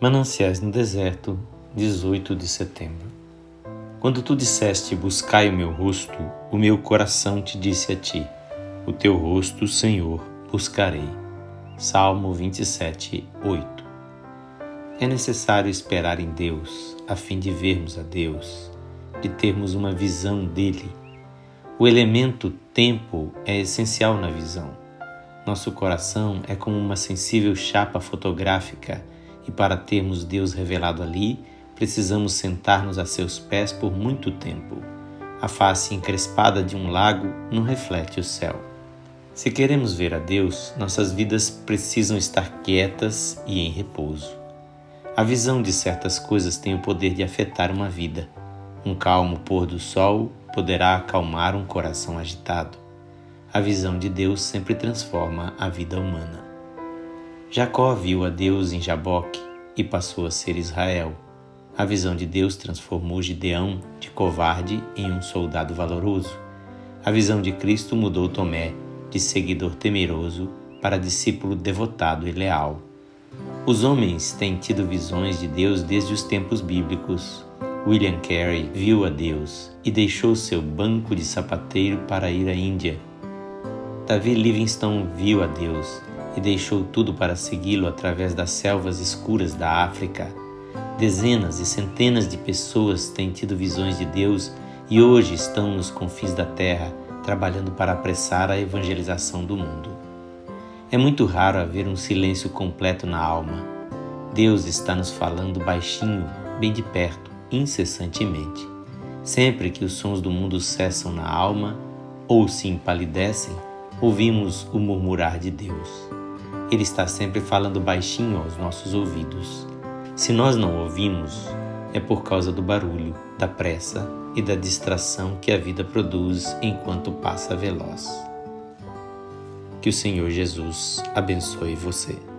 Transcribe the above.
Mananciais no Deserto, 18 de setembro. Quando tu disseste: Buscai o meu rosto, o meu coração te disse a ti: O teu rosto, Senhor, buscarei. Salmo 27, 8. É necessário esperar em Deus, a fim de vermos a Deus, de termos uma visão dele. O elemento tempo é essencial na visão. Nosso coração é como uma sensível chapa fotográfica e para termos Deus revelado ali, precisamos sentar-nos a seus pés por muito tempo. A face encrespada de um lago não reflete o céu. Se queremos ver a Deus, nossas vidas precisam estar quietas e em repouso. A visão de certas coisas tem o poder de afetar uma vida. Um calmo pôr do sol poderá acalmar um coração agitado. A visão de Deus sempre transforma a vida humana. Jacó viu a Deus em Jaboque e passou a ser Israel. A visão de Deus transformou Gideão de covarde em um soldado valoroso. A visão de Cristo mudou Tomé de seguidor temeroso para discípulo devotado e leal. Os homens têm tido visões de Deus desde os tempos bíblicos. William Carey viu a Deus e deixou seu banco de sapateiro para ir à Índia. Davi Livingstone viu a Deus e deixou tudo para segui-lo através das selvas escuras da África. Dezenas e centenas de pessoas têm tido visões de Deus e hoje estão nos confins da terra, trabalhando para apressar a evangelização do mundo. É muito raro haver um silêncio completo na alma. Deus está nos falando baixinho, bem de perto, incessantemente. Sempre que os sons do mundo cessam na alma ou se empalidecem, ouvimos o murmurar de Deus. Ele está sempre falando baixinho aos nossos ouvidos. Se nós não ouvimos, é por causa do barulho, da pressa e da distração que a vida produz enquanto passa veloz. Que o Senhor Jesus abençoe você.